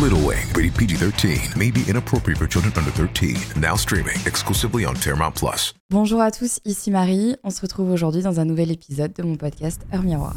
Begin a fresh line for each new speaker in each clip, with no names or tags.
Little Wing, rated PG 13, may be inappropriate for children under 13. Now streaming exclusively on Paramount Plus.
Bonjour à tous, ici Marie. On se retrouve aujourd'hui dans un nouvel épisode de mon podcast Heure Miroir.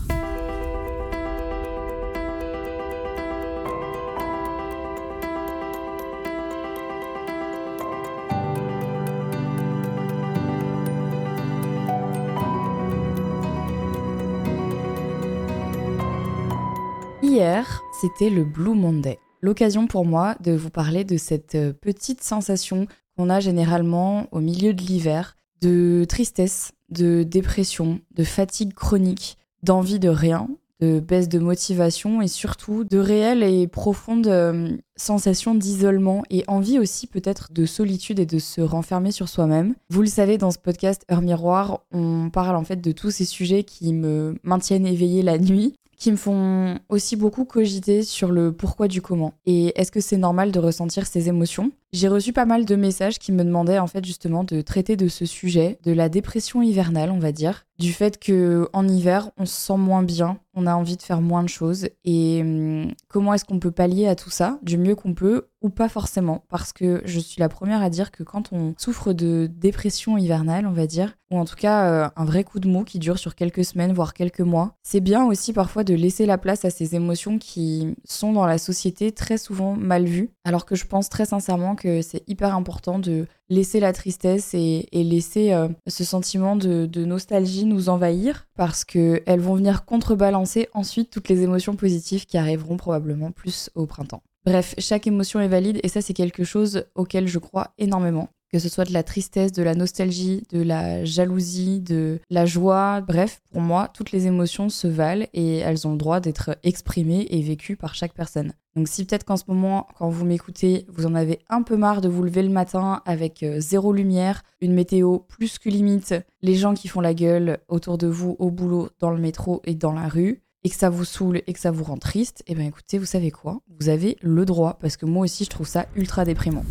Hier, c'était le Blue Monday. L'occasion pour moi de vous parler de cette euh, petite sensation qu'on a généralement au milieu de l'hiver, de tristesse, de dépression, de fatigue chronique, d'envie de rien, de baisse de motivation et surtout de réelle et profonde euh, sensation d'isolement et envie aussi peut-être de solitude et de se renfermer sur soi-même. Vous le savez, dans ce podcast Heure Miroir, on parle en fait de tous ces sujets qui me maintiennent éveillée la nuit, qui me font aussi beaucoup cogiter sur le pourquoi du comment. Et est-ce que c'est normal de ressentir ces émotions? J'ai reçu pas mal de messages qui me demandaient en fait justement de traiter de ce sujet, de la dépression hivernale, on va dire, du fait que en hiver, on se sent moins bien, on a envie de faire moins de choses. Et hum, comment est-ce qu'on peut pallier à tout ça? Du mieux qu'on peut ou pas forcément? Parce que je suis la première à dire que quand on souffre de dépression hivernale, on va dire, ou en tout cas euh, un vrai coup de mou qui dure sur quelques semaines voire quelques mois, c'est bien aussi parfois de laisser la place à ces émotions qui sont dans la société très souvent mal vues. Alors que je pense très sincèrement que c'est hyper important de laisser la tristesse et, laisser euh, ce sentiment de, de nostalgie nous envahir parce qu'elles vont venir contrebalancer ensuite toutes les émotions positives qui arriveront probablement plus au printemps. Bref, chaque émotion est valide et ça c'est quelque chose auquel je crois énormément. Que ce soit de la tristesse, de la nostalgie, de la jalousie, de la joie, bref, pour moi, toutes les émotions se valent et elles ont le droit d'être exprimées et vécues par chaque personne. Donc si peut-être qu'en ce moment, quand vous m'écoutez, vous en avez un peu marre de vous lever le matin avec euh, zéro lumière, une météo plus que limite, les gens qui font la gueule autour de vous, au boulot, dans le métro et dans la rue, et que ça vous saoule et que ça vous rend triste, et bien écoutez, vous savez quoi? Vous avez le droit, parce que moi aussi je trouve ça ultra déprimant.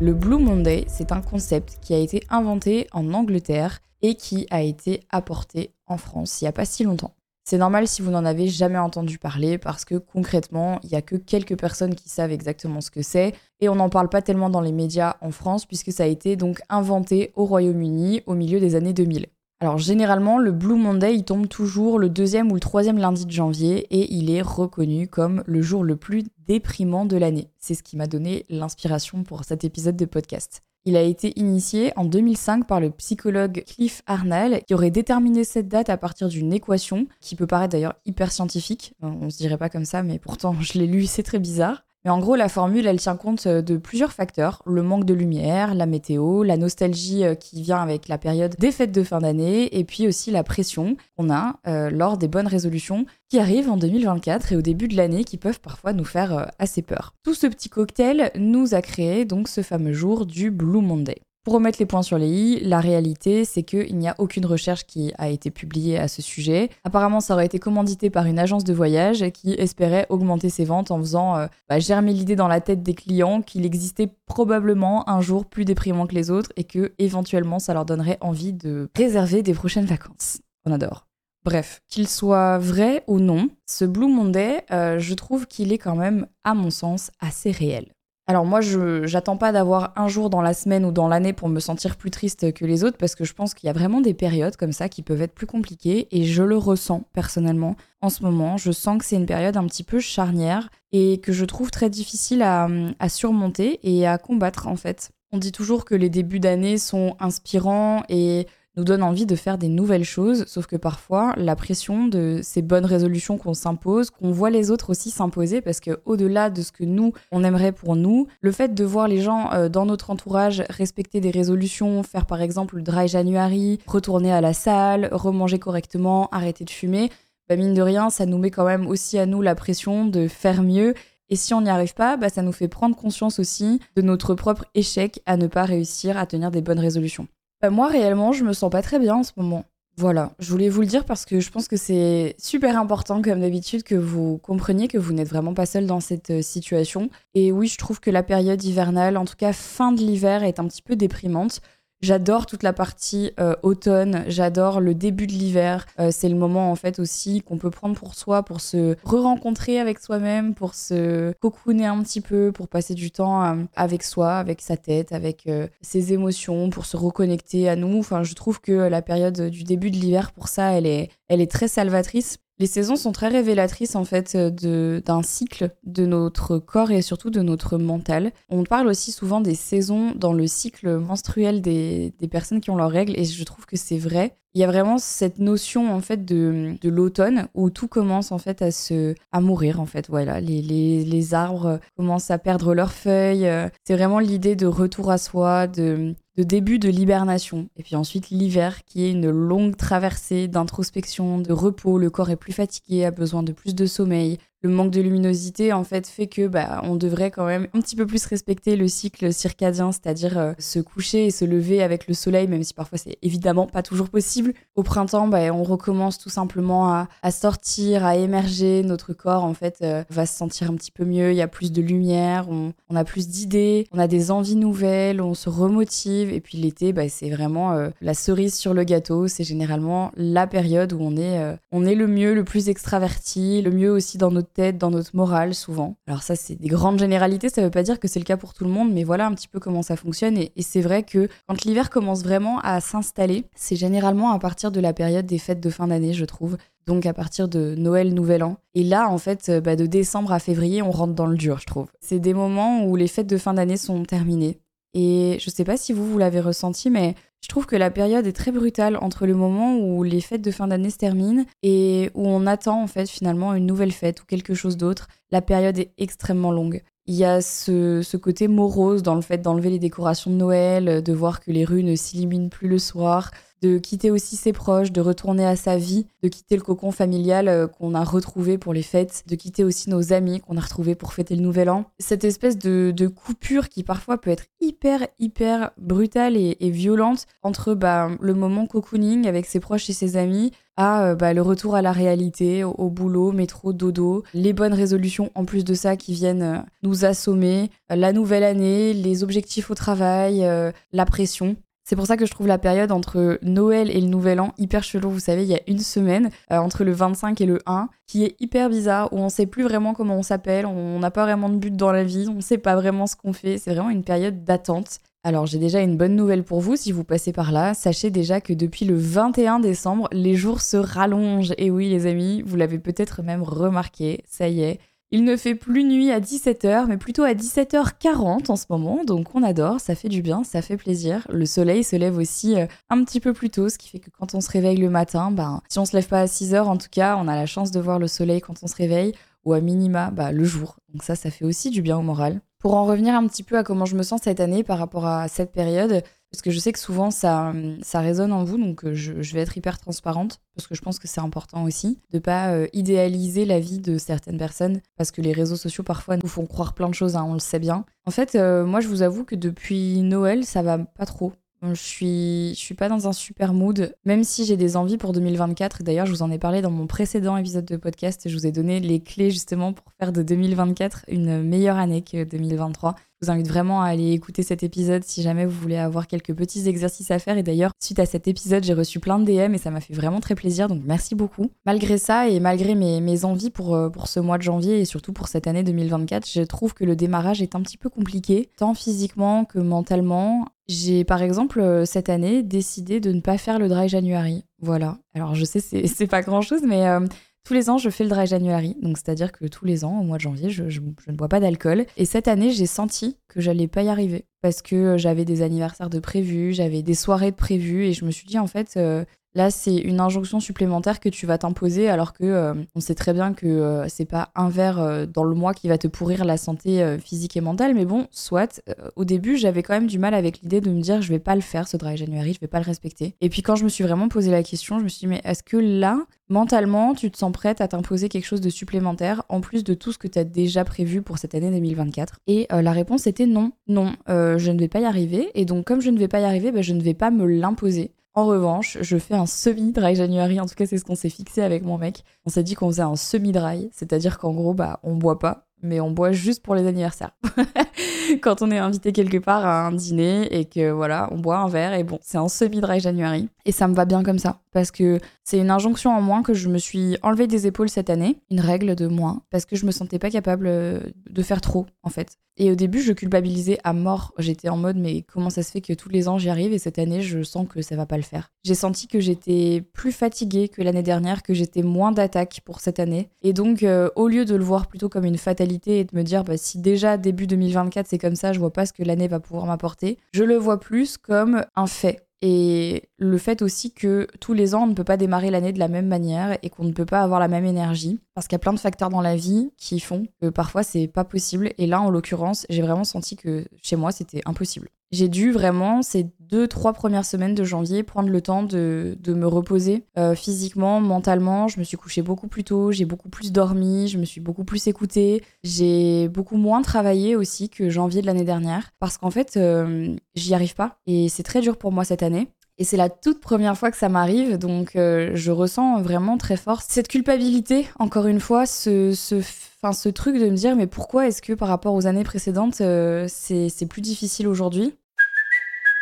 Le Blue Monday, c'est un concept qui a été inventé en Angleterre et qui a été apporté en France il n'y a pas si longtemps. C'est normal si vous n'en avez jamais entendu parler parce que concrètement, il n'y a que quelques personnes qui savent exactement ce que c'est et on n'en parle pas tellement dans les médias en France puisque ça a été donc inventé au Royaume-Uni au milieu des années 2000. Alors généralement, le Blue Monday, tombe toujours le deuxième ou le troisième lundi de janvier et il est reconnu comme le jour le plus déprimant de l'année. C'est ce qui m'a donné l'inspiration pour cet épisode de podcast. Il a été initié en 2005 par le psychologue Cliff Arnall, qui aurait déterminé cette date à partir d'une équation, qui peut paraître d'ailleurs hyper scientifique. On se dirait pas comme ça, mais pourtant je l'ai lu, c'est très bizarre. Mais en gros, la formule, elle tient compte de plusieurs facteurs. Le manque de lumière, la météo, la nostalgie euh, qui vient avec la période des fêtes de fin d'année, et puis aussi la pression qu'on a euh, lors des bonnes résolutions qui arrivent en 2024 et au début de l'année qui peuvent parfois nous faire euh, assez peur. Tout ce petit cocktail nous a créé donc ce fameux jour du Blue Monday. Pour remettre les points sur les i, la réalité, c'est qu'il n'y a aucune recherche qui a été publiée à ce sujet. Apparemment, ça aurait été commandité par une agence de voyage qui espérait augmenter ses ventes en faisant euh, bah, germer l'idée dans la tête des clients qu'il existait probablement un jour plus déprimant que les autres et que éventuellement ça leur donnerait envie de réserver des prochaines vacances. On adore. Bref, qu'il soit vrai ou non, ce Blue Monday, euh, je trouve qu'il est quand même, à mon sens, assez réel. Alors moi, je j'attends pas d'avoir un jour dans la semaine ou dans l'année pour me sentir plus triste que les autres parce que je pense qu'il y a vraiment des périodes comme ça qui peuvent être plus compliquées et je le ressens personnellement en ce moment. Je sens que c'est une période un petit peu charnière et que je trouve très difficile à, à surmonter et à combattre en fait. On dit toujours que les débuts d'année sont inspirants et nous donne envie de faire des nouvelles choses, sauf que parfois la pression de ces bonnes résolutions qu'on s'impose, qu'on voit les autres aussi s'imposer, parce que au-delà de ce que nous on aimerait pour nous, le fait de voir les gens euh, dans notre entourage respecter des résolutions, faire par exemple le dry January, retourner à la salle, remanger correctement, arrêter de fumer, bah mine de rien, ça nous met quand même aussi à nous la pression de faire mieux Et si on n'y arrive pas, bah, ça nous fait prendre conscience aussi de notre propre échec à ne pas réussir à tenir des bonnes résolutions. Bah, moi, réellement, je me sens pas très bien en ce moment. Voilà, je voulais vous le dire parce que je pense que c'est super important, comme d'habitude, que vous compreniez que vous n'êtes vraiment pas seul dans cette euh, situation. Et oui, je trouve que la période hivernale, en tout cas fin de l'hiver, est un petit peu déprimante. J'adore toute la partie euh, automne, j'adore le début de l'hiver. Euh, c'est le moment en fait aussi qu'on peut prendre pour soi, pour se re-rencontrer avec soi-même, pour se cocooner un petit peu, pour passer du temps euh, avec soi, avec sa tête, avec ses émotions, pour se reconnecter à nous. Enfin, je trouve que la période du début de l'hiver pour ça, elle est, elle est très salvatrice. Les saisons sont très révélatrices en fait d'un cycle de notre corps et surtout de notre mental. On parle aussi souvent des saisons dans le cycle menstruel des, personnes qui ont leurs règles et je trouve que c'est vrai. Il y a vraiment cette notion en fait de, l'automne où tout commence en fait à se à mourir en fait voilà les, les arbres commencent à perdre leurs feuilles c'est vraiment l'idée de retour à soi de de début de l'hibernation. Et puis ensuite l'hiver qui est une longue traversée d'introspection, de repos. Le corps est plus fatigué, a besoin de plus de sommeil le manque de luminosité en fait fait que bah on devrait quand même un petit peu plus respecter le cycle circadien, c'est-à-dire euh, se coucher et se lever avec le soleil, même si parfois c'est évidemment pas toujours possible. Au printemps, bah, on recommence tout simplement à, sortir, à émerger. Notre corps en fait euh, va se sentir un petit peu mieux. Il y a plus de lumière, on, on a plus d'idées, on a des envies nouvelles, on se remotive. Et puis l'été, bah, c'est vraiment euh, la cerise sur le gâteau. C'est généralement la période où on est on est le mieux, le plus extraverti, le mieux aussi dans notre tête, dans notre morale souvent. Alors ça, c'est des grandes généralités, ça veut pas dire que c'est le cas pour tout le monde, mais voilà un petit peu comment ça fonctionne. Et, c'est vrai que quand l'hiver commence vraiment à s'installer, c'est généralement à partir de la période des fêtes de fin d'année, je trouve. Donc à partir de Noël, Nouvel An. Et là, en fait, euh, bah, de décembre à février, on rentre dans le dur, je trouve. C'est des moments où les fêtes de fin d'année sont terminées. Et je sais pas si vous, vous l'avez ressenti, mais je trouve que la période est très brutale entre le moment où les fêtes de fin d'année se terminent et où on attend en fait finalement une nouvelle fête ou quelque chose d'autre. La période est extrêmement longue. Il y a ce, ce côté morose dans le fait d'enlever les décorations de Noël, de voir que les rues ne s'illuminent plus le soir, de quitter aussi ses proches, de retourner à sa vie, de quitter le cocon familial euh, qu'on a retrouvé pour les fêtes, de quitter aussi nos amis qu'on a retrouvés pour fêter le nouvel an. Cette espèce de, coupure qui parfois peut être hyper, hyper brutale et, violente entre bah, le moment cocooning avec ses proches et ses amis à euh, bah, le retour à la réalité, au, boulot, métro, dodo, les bonnes résolutions en plus de ça qui viennent euh, nous assommer, la nouvelle année, les objectifs au travail, la pression. C'est pour ça que je trouve la période entre Noël et le Nouvel An hyper chelou. Vous savez, il y a une semaine euh, entre le 25 et le 1 qui est hyper bizarre où on sait plus vraiment comment on s'appelle, on n'a pas vraiment de but dans la vie, on ne sait pas vraiment ce qu'on fait. C'est vraiment une période d'attente. Alors j'ai déjà une bonne nouvelle pour vous si vous passez par là. Sachez déjà que depuis le 21 décembre, les jours se rallongent. Et oui les amis, vous l'avez peut-être même remarqué, ça y est, il ne fait plus nuit à 17h, mais plutôt à 17h40 en ce moment, donc on adore, ça fait du bien, ça fait plaisir. Le soleil se lève aussi euh, un petit peu plus tôt, ce qui fait que quand on se réveille le matin, ben, si on se lève pas à 6h, en tout cas, on a la chance de voir le soleil quand on se réveille, ou à minima, bah, le jour. Donc ça, ça fait aussi du bien au moral. Pour en revenir un petit peu à comment je me sens cette année par rapport à cette période, parce que je sais que souvent ça, ça résonne en vous, donc euh, je, vais être hyper transparente, parce que je pense que c'est important aussi, de pas euh, idéaliser la vie de certaines personnes, parce que les réseaux sociaux parfois nous font croire plein de choses, hein, on le sait bien. En fait, euh, moi je vous avoue que depuis Noël, ça va pas trop. Je suis, je suis pas dans un super mood, même si j'ai des envies pour 2024. D'ailleurs, je vous en ai parlé dans mon précédent épisode de podcast. Je vous ai donné les clés justement pour faire de 2024 une meilleure année que 2023. Vous invite vraiment à aller écouter cet épisode si jamais vous voulez avoir quelques petits exercices à faire. Et d'ailleurs, suite à cet épisode, j'ai reçu plein de DM et ça m'a fait vraiment très plaisir. Donc merci beaucoup. Malgré ça et malgré mes, mes envies pour, euh, pour ce mois de janvier et surtout pour cette année 2024, je trouve que le démarrage est un petit peu compliqué, tant physiquement que mentalement. J'ai par exemple euh, cette année décidé de ne pas faire le dry January. Voilà. Alors je sais, c'est pas grand chose, mais euh, tous les ans, je fais le dry January, donc c'est-à-dire que tous les ans, au mois de janvier, je, ne bois pas d'alcool. Et cette année, j'ai senti que j'allais pas y arriver parce que euh, j'avais des anniversaires de prévus, j'avais des soirées de prévues, et je me suis dit en fait, euh, Là, c'est une injonction supplémentaire que tu vas t'imposer alors que euh, on sait très bien que euh, c'est pas un verre euh, dans le mois qui va te pourrir la santé physique et mentale. Mais bon, soit. au début, j'avais quand même du mal avec l'idée de me dire je vais pas le faire ce dry January, je vais pas le respecter. Et puis quand je me suis vraiment posé la question, je me suis dit mais est-ce que là, mentalement, tu te sens prête à t'imposer quelque chose de supplémentaire en plus de tout ce que tu as déjà prévu pour cette année 2024 Et la réponse était non, non, je ne vais pas y arriver. Et donc comme je ne vais pas y arriver, ben, je ne vais pas me l'imposer. En revanche, je fais un semi-dry January. En tout cas, c'est ce qu'on s'est fixé avec mon mec. On s'est dit qu'on faisait un semi-dry, c'est-à-dire qu'en gros, bah, on boit pas, mais on boit juste pour les anniversaires. Quand on est invité quelque part à un dîner et que voilà, on boit un verre et bon, c'est un semi-dry January. Et ça me va bien comme ça, parce que c'est une injonction en moins que je me suis enlevé des épaules cette année, une règle de moins, parce que je me sentais pas capable euh, de faire trop, en fait. Et au début, je culpabilisais à mort. J'étais en mode, mais comment ça se fait que tous les ans j'y arrive et cette année, je sens que ça va pas le faire. J'ai senti que j'étais plus fatiguée que l'année dernière, que j'étais moins d'attaque pour cette année. Et donc, euh, au lieu de le voir plutôt comme une fatalité et de me dire, bah, si déjà début 2024 c'est comme ça, je vois pas ce que l'année va pouvoir m'apporter, je le vois plus comme un fait et le fait aussi que tous les ans, on ne peut pas démarrer l'année de la même manière et qu'on ne peut pas avoir la même énergie. Parce qu'il y a plein de facteurs dans la vie qui font que parfois c'est pas possible. Et là, en l'occurrence, j'ai vraiment senti que chez moi, c'était impossible. J'ai dû vraiment, ces deux, trois premières semaines de janvier, prendre le temps de, me reposer euh, physiquement, mentalement. Je me suis couchée beaucoup plus tôt, j'ai beaucoup plus dormi, je me suis beaucoup plus écoutée. J'ai beaucoup moins travaillé aussi que janvier de l'année dernière. Parce qu'en fait, euh, j'y arrive pas. Et c'est très dur pour moi cette année. Et c'est la toute première fois que ça m'arrive, donc euh, je ressens vraiment très fort cette culpabilité, encore une fois, ce, truc de me dire mais pourquoi est-ce que par rapport aux années précédentes, euh, c'est plus difficile aujourd'hui?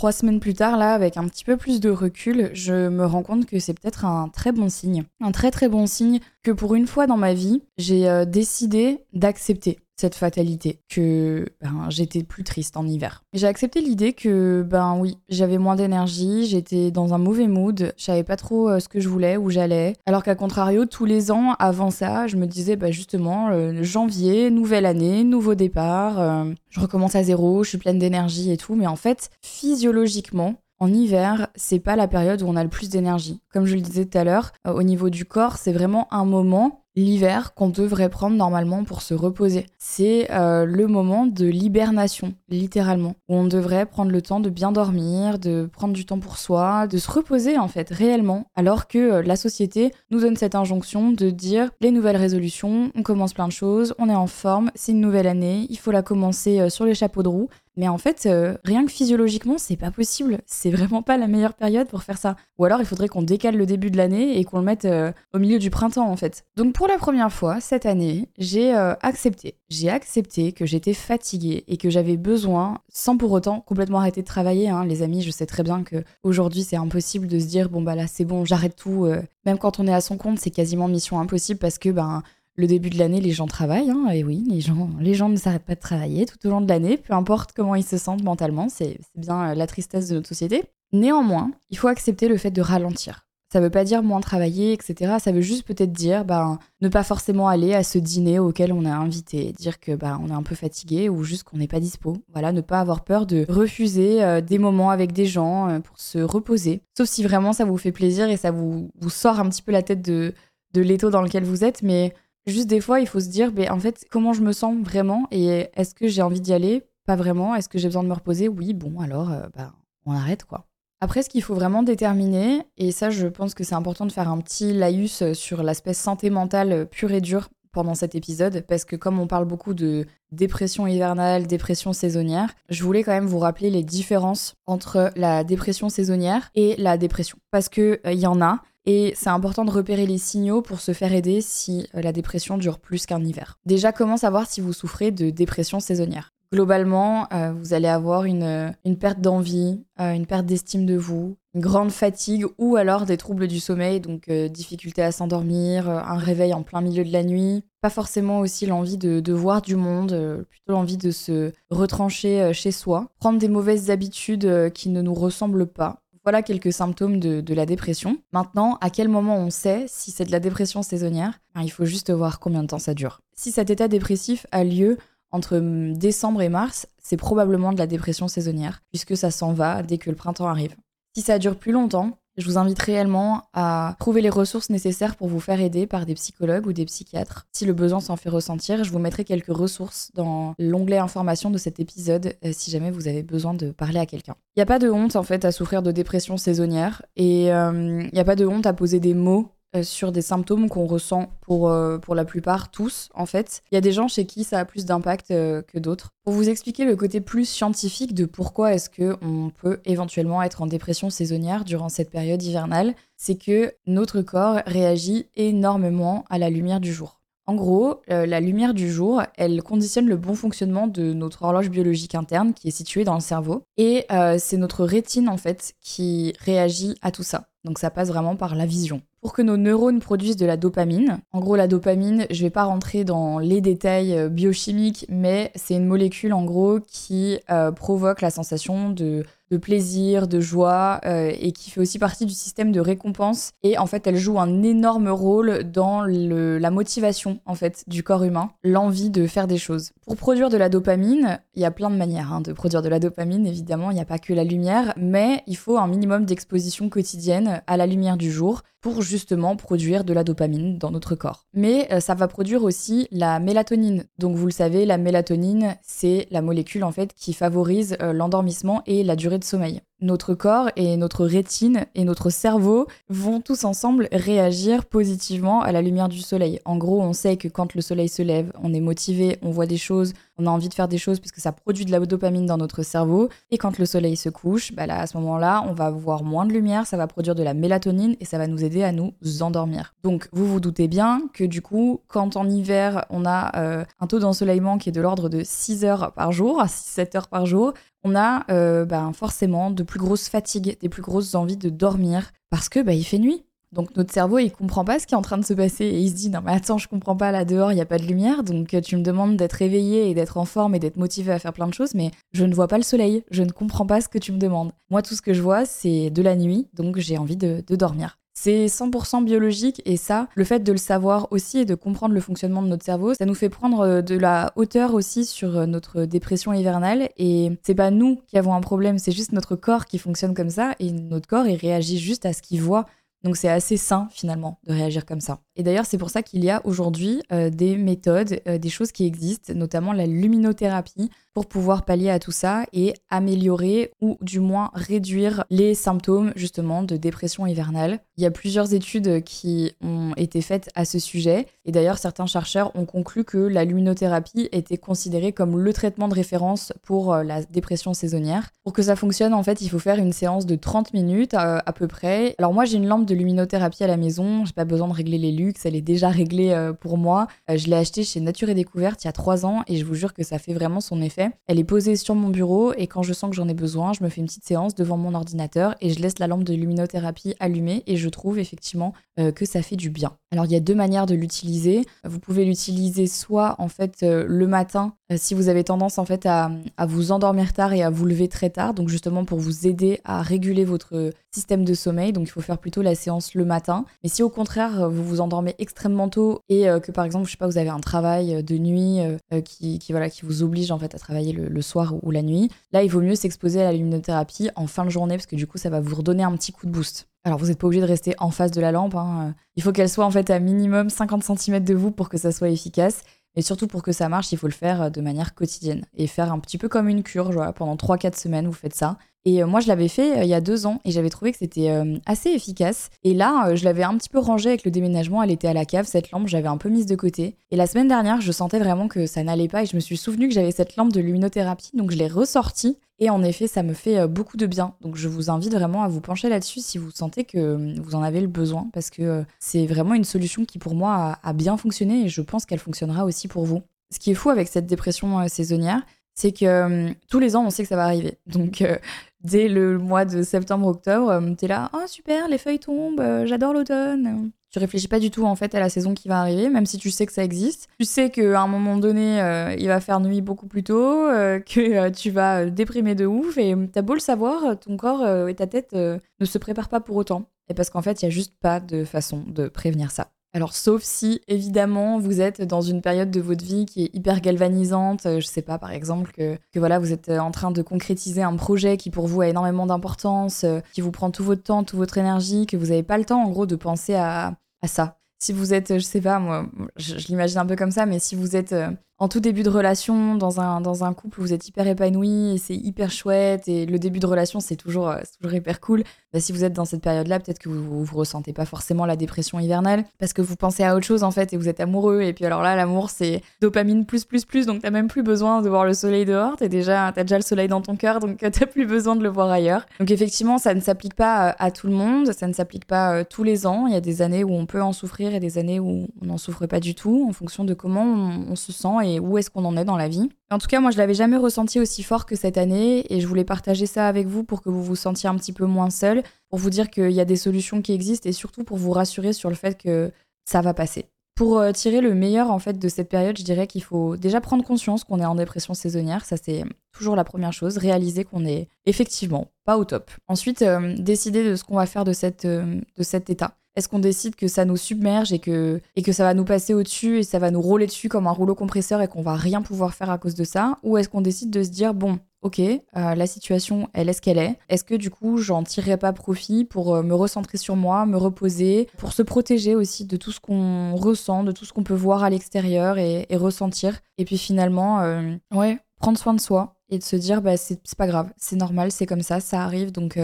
Trois semaines plus tard, là, avec un petit peu plus de recul, je me rends compte que c'est peut-être un très bon signe. Un très très bon signe que pour une fois dans ma vie, j'ai euh, décidé d'accepter cette fatalité, que ben, j'étais plus triste en hiver. J'ai accepté l'idée que, ben oui, j'avais moins d'énergie, j'étais dans un mauvais mood, je savais pas trop euh, ce que je voulais, où j'allais. Alors qu'à contrario, tous les ans avant ça, je me disais, bah justement, euh, janvier, nouvelle année, nouveau départ, euh, je recommence à zéro, je suis pleine d'énergie et tout. Mais en fait, physiologiquement, en hiver, c'est pas la période où on a le plus d'énergie. Comme je le disais tout à l'heure, au niveau du corps, c'est vraiment un moment l'hiver qu'on devrait prendre normalement pour se reposer. C'est euh, le moment de l'hibernation, littéralement, où on devrait prendre le temps de bien dormir, de prendre du temps pour soi, de se reposer en fait, réellement, alors que euh, la société nous donne cette injonction de dire les nouvelles résolutions, on commence plein de choses, on est en forme, c'est une nouvelle année, il faut la commencer euh, sur les chapeaux de roue. Mais en fait, euh, rien que physiologiquement, c'est pas possible. C'est vraiment pas la meilleure période pour faire ça. Ou alors, il faudrait qu'on décale le début de l'année et qu'on le mette euh, au milieu du printemps, en fait. Donc, pour la première fois cette année, j'ai euh, accepté. J'ai accepté que j'étais fatiguée et que j'avais besoin, sans pour autant complètement arrêter de travailler. Hein. Les amis, je sais très bien que aujourd'hui, c'est impossible de se dire bon bah là, c'est bon, j'arrête tout. Même quand on est à son compte, c'est quasiment mission impossible parce que ben le début de l'année, les gens travaillent, hein, et oui, les gens, les gens ne s'arrêtent pas de travailler tout au long de l'année, peu importe comment ils se sentent mentalement, c'est bien euh, la tristesse de notre société. Néanmoins, il faut accepter le fait de ralentir. Ça veut pas dire moins travailler, etc. Ça veut juste peut-être dire ben, ne pas forcément aller à ce dîner auquel on a invité, dire que ben, on est un peu fatigué ou juste qu'on n'est pas dispo. Voilà, ne pas avoir peur de refuser euh, des moments avec des gens euh, pour se reposer. Sauf si vraiment ça vous fait plaisir et ça vous, sort un petit peu la tête de, de l'étau dans lequel vous êtes, mais Juste des fois, il faut se dire, ben, en fait, comment je me sens vraiment et est-ce que j'ai envie d'y aller? Pas vraiment. Est-ce que j'ai besoin de me reposer? Oui, bon, alors, euh, bah, on arrête quoi. Après, ce qu'il faut vraiment déterminer, et ça, je pense que c'est important de faire un petit laïus sur l'aspect santé mentale pure et dure pendant cet épisode, parce que comme on parle beaucoup de dépression hivernale, dépression saisonnière, je voulais quand même vous rappeler les différences entre la dépression saisonnière et la dépression. Parce qu'il euh, y en a, et c'est important de repérer les signaux pour se faire aider si euh, la dépression dure plus qu'un hiver. Déjà, comment savoir si vous souffrez de dépression saisonnière Globalement, euh, vous allez avoir une, une perte d'envie, euh, une perte d'estime de vous, une grande fatigue ou alors des troubles du sommeil, donc euh, difficulté à s'endormir, un réveil en plein milieu de la nuit. Pas forcément aussi l'envie de, de, voir du monde, plutôt l'envie de se retrancher chez soi. Prendre des mauvaises habitudes qui ne nous ressemblent pas. Voilà quelques symptômes de, la dépression. Maintenant, à quel moment on sait si c'est de la dépression saisonnière? Ben, Il faut juste voir combien de temps ça dure. Si cet état dépressif a lieu entre décembre et mars, c'est probablement de la dépression saisonnière, puisque ça s'en va dès que le printemps arrive. Si ça dure plus longtemps, je vous invite réellement à trouver les ressources nécessaires pour vous faire aider par des psychologues ou des psychiatres. Si le besoin s'en fait ressentir, je vous mettrai quelques ressources dans l'onglet information de cet épisode euh, si jamais vous avez besoin de parler à quelqu'un. Il n'y a pas de honte en fait à souffrir de dépression saisonnière et euh, il n'y a pas de honte à poser des mots euh, sur des symptômes qu'on ressent pour, euh, pour la plupart, tous en fait. Il y a des gens chez qui ça a plus d'impact euh, que d'autres. Pour vous expliquer le côté plus scientifique de pourquoi est-ce qu'on peut éventuellement être en dépression saisonnière durant cette période hivernale, c'est que notre corps réagit énormément à la lumière du jour. En gros, la lumière du jour, elle conditionne le bon fonctionnement de notre horloge biologique interne qui est située dans le cerveau. Et c'est notre rétine, en fait, qui réagit à tout ça. Donc ça passe vraiment par la vision pour que nos neurones produisent de la dopamine. En gros, la dopamine, je vais pas rentrer dans les détails euh, biochimiques, mais c'est une molécule en gros qui euh, provoque la sensation de plaisir, de joie, euh, et qui fait aussi partie du système de récompense. Et en fait, elle joue un énorme rôle dans la motivation en fait du corps humain, l'envie de faire des choses. Pour produire de la dopamine, il y a plein de manières hein, de produire de la dopamine. Évidemment, il n'y a pas que la lumière, mais il faut un minimum d'exposition quotidienne à la lumière du jour pour justement produire de la dopamine dans notre corps. Mais euh, ça va produire aussi la mélatonine. Donc vous le savez, la mélatonine, c'est la molécule en fait qui favorise euh, l'endormissement et la durée de sommeil notre corps et notre rétine et notre cerveau vont tous ensemble réagir positivement à la lumière du soleil. En gros, on sait que quand le soleil se lève, on est motivé, on voit des choses, on a envie de faire des choses parce que ça produit de la dopamine dans notre cerveau. Et quand le soleil se couche, bah à ce moment-là, on va voir moins de lumière, ça va produire de la mélatonine et ça va nous aider à nous endormir. Donc, vous vous doutez bien que du coup, quand en hiver, on a euh, un taux d'ensoleillement qui est de l'ordre de 6 heures par jour, 6-7 heures par jour, on a euh, ben, forcément de plus grosses fatigues, des plus grosses envies de dormir parce que bah, il fait nuit. Donc notre cerveau, il comprend pas ce qui est en train de se passer et il se dit non mais attends, je comprends pas là dehors, il y a pas de lumière, donc tu me demandes d'être éveillé et d'être en forme et d'être motivé à faire plein de choses, mais je ne vois pas le soleil, je ne comprends pas ce que tu me demandes. Moi tout ce que je vois, c'est de la nuit, donc j'ai envie de dormir. C'est 100% biologique et ça, le fait de le savoir aussi et de comprendre le fonctionnement de notre cerveau, ça nous fait prendre euh, de la hauteur aussi sur euh, notre dépression hivernale et c'est pas nous qui avons un problème, c'est juste notre corps qui fonctionne comme ça et notre corps il réagit juste à ce qu'il voit. Donc c'est assez sain finalement de réagir comme ça. Et d'ailleurs c'est pour ça qu'il y a aujourd'hui euh, des méthodes, des choses qui existent, notamment la luminothérapie pour pouvoir pallier à tout ça et améliorer ou du moins réduire les symptômes justement de dépression hivernale. Il y a plusieurs études qui ont été faites à ce sujet et d'ailleurs certains chercheurs ont conclu que la luminothérapie était considérée comme le traitement de référence pour euh, la dépression saisonnière. Pour que ça fonctionne en fait il faut faire une séance de 30 minutes à, euh, à peu près. Alors moi j'ai une lampe de luminothérapie à la maison, j'ai pas besoin de régler les luxe, elle est déjà réglée euh, pour moi. Je l'ai achetée chez Nature et Découverte il y a 3 ans et je vous jure que ça fait vraiment son effet. Elle est posée sur mon bureau et quand je sens que j'en ai besoin, je me fais une petite séance devant mon ordinateur et je laisse la lampe de luminothérapie allumée et je trouve effectivement euh, que ça fait du bien. Alors il y a deux manières de l'utiliser. Vous pouvez l'utiliser soit en fait euh, le matin euh, si vous avez tendance en fait à, vous endormir tard et à vous lever très tard, donc justement pour vous aider à réguler votre système de sommeil, donc il faut faire plutôt la séance le matin. Mais si au contraire vous vous endormez extrêmement tôt et que par exemple je sais pas vous avez un travail de nuit qui, voilà qui vous oblige en fait à travailler le, soir ou la nuit, là il vaut mieux s'exposer à la luminothérapie en fin de journée parce que du coup ça va vous redonner un petit coup de boost. Alors vous n'êtes pas obligé de rester en face de la lampe. Hein. Il faut qu'elle soit en fait à minimum 50 cm de vous pour que ça soit efficace. Et surtout pour que ça marche, il faut le faire euh, de manière quotidienne et faire un petit peu comme une cure. Voilà, pendant 3-4 semaines, vous faites ça. Et euh, moi, je l'avais fait euh, il y a deux ans et j'avais trouvé que c'était assez efficace. Et là, je l'avais un petit peu rangée avec le déménagement. Elle était à la cave, cette lampe, j'avais un peu mise de côté. Et la semaine dernière, je sentais vraiment que ça n'allait pas et je me suis souvenu que j'avais cette lampe de luminothérapie. Donc je l'ai ressortie et en effet, ça me fait euh, beaucoup de bien. Donc je vous invite vraiment à vous pencher là-dessus si vous sentez que euh, vous en avez le besoin, parce que euh, c'est vraiment une solution qui pour moi a, bien fonctionné et je pense qu'elle fonctionnera aussi pour vous. Ce qui est fou avec cette dépression saisonnière, c'est que euh, tous les ans, on sait que ça va arriver. Donc, euh, dès le mois de septembre-octobre, euh, t'es là, oh super, les feuilles tombent, euh, j'adore l'automne. Tu réfléchis pas du tout en fait à la saison qui va arriver, même si tu sais que ça existe. Tu sais qu'à un moment donné, euh, il va faire nuit beaucoup plus tôt, que tu vas déprimer de ouf, et t'as beau le savoir, ton corps et ta tête ne se préparent pas pour autant. Et parce qu'en fait, il y a juste pas de façon de prévenir ça. Alors, sauf si, évidemment, vous êtes dans une période de votre vie qui est hyper galvanisante. euh, Je sais pas, par exemple, que, que voilà, vous êtes euh, en train de concrétiser un projet qui pour vous a énormément d'importance, euh, qui vous prend tout votre temps, toute votre énergie, que vous n'avez pas le temps, en gros, de penser à, à ça. Si vous êtes, je sais pas, moi, je, je l'imagine un peu comme ça, mais si vous êtes en tout début de relation, dans un, dans un couple vous êtes hyper épanoui et c'est hyper chouette, et le début de relation, c'est toujours, euh, toujours hyper cool, bah, si vous êtes dans cette période-là, peut-être que vous, vous ressentez pas forcément la dépression hivernale parce que vous pensez à autre chose en fait et vous êtes amoureux. Et puis alors là, l'amour c'est dopamine plus plus plus, donc t'as même plus besoin de voir le soleil dehors. T'as déjà, t'as déjà le soleil dans ton cœur, donc euh, t'as plus besoin de le voir ailleurs. Donc effectivement, ça ne s'applique pas euh, à tout le monde, ça ne s'applique pas tous les ans. Il y a des années où on peut en souffrir et des années où on n'en souffre pas du tout, en fonction de comment on, on se sent et où est-ce qu'on en est dans la vie. En tout cas, moi, je l'avais jamais ressenti aussi fort que cette année et je voulais partager ça avec vous pour que vous vous sentiez un petit peu moins seul, pour vous dire qu'il y a des solutions qui existent et surtout pour vous rassurer sur le fait que ça va passer. Pour euh, tirer le meilleur en fait de cette période, je dirais qu'il faut déjà prendre conscience qu'on est en dépression saisonnière, ça c'est toujours la première chose, réaliser qu'on est effectivement pas au top. Ensuite, euh, décider de ce qu'on va faire de, cette, euh, de cet état. Est-ce qu'on décide que ça nous submerge et que, et que ça va nous passer au-dessus et ça va nous rouler dessus comme un rouleau compresseur et qu'on va rien pouvoir faire à cause de ça? Ou est-ce qu'on décide de se dire, bon, ok, euh, la situation, elle est ce qu'elle est. Est-ce que du coup, j'en tirerai pas profit pour euh, me recentrer sur moi, me reposer, pour se protéger aussi de tout ce qu'on ressent, de tout ce qu'on peut voir à l'extérieur et, ressentir? Et puis finalement, euh, ouais, prendre soin de soi et de se dire, bah, c'est c'est pas grave, c'est normal, c'est comme ça, ça arrive, donc...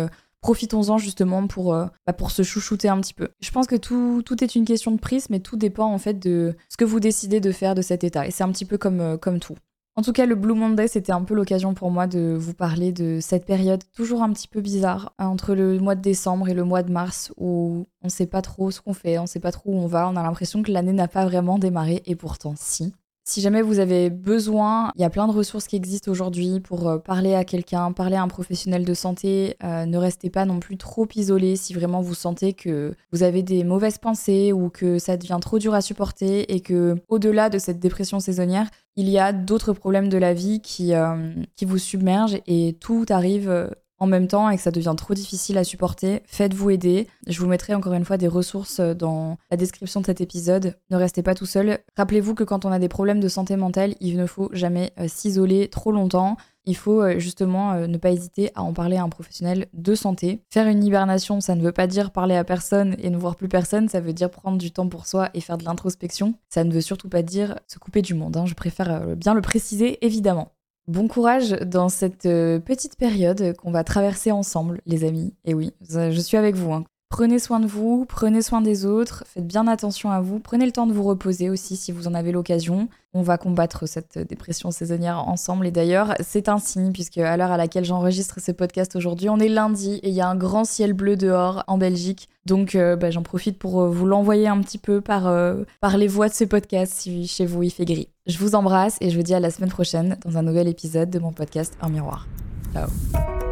Profitons-en justement pour, euh, bah, pour se chouchouter un petit peu. Je pense que tout, tout est une question de prise, mais tout dépend en fait de ce que vous décidez de faire de cet état. Et c'est un petit peu comme, euh, comme tout. En tout cas, le Blue Monday, c'était un peu l'occasion pour moi de vous parler de cette période toujours un petit peu bizarre hein, entre le mois de décembre et le mois de mars où on sait pas trop ce qu'on fait, on sait pas trop où on va, on a l'impression que l'année n'a pas vraiment démarré et pourtant si. Si jamais vous avez besoin, il y a plein de ressources qui existent aujourd'hui pour euh, parler à quelqu'un, parler à un professionnel de santé. Euh, ne restez pas non plus trop isolé si vraiment vous sentez que vous avez des mauvaises pensées ou que ça devient trop dur à supporter et que au-delà de cette dépression saisonnière, il y a d'autres problèmes de la vie qui, euh, vous submergent et tout arrive en même temps et que ça devient trop difficile à supporter, faites-vous aider. Je vous mettrai encore une fois des ressources dans la description de cet épisode. Ne restez pas tout seul. Rappelez-vous que quand on a des problèmes de santé mentale, il ne faut jamais euh, s'isoler trop longtemps. Il faut euh, justement euh, ne pas hésiter à en parler à un professionnel de santé. Faire une hibernation, ça ne veut pas dire parler à personne et ne voir plus personne, ça veut dire prendre du temps pour soi et faire de l'introspection. Ça ne veut surtout pas dire se couper du monde, hein. je préfère bien le préciser évidemment. Bon courage dans cette euh, petite période qu'on va traverser ensemble, les amis. Et oui, je suis avec vous. hein. Prenez soin de vous, prenez soin des autres, faites bien attention à vous, prenez le temps de vous reposer aussi si vous en avez l'occasion. On va combattre cette dépression saisonnière ensemble et d'ailleurs c'est un signe puisque à l'heure à laquelle j'enregistre ce podcast aujourd'hui, on est lundi et il y a un grand ciel bleu dehors en Belgique. Donc euh, bah, j'en profite pour euh, vous l'envoyer un petit peu par, euh, par les voix de ce podcast si chez vous il fait gris. Je vous embrasse et je vous dis à la semaine prochaine dans un nouvel épisode de mon podcast Un miroir. Ciao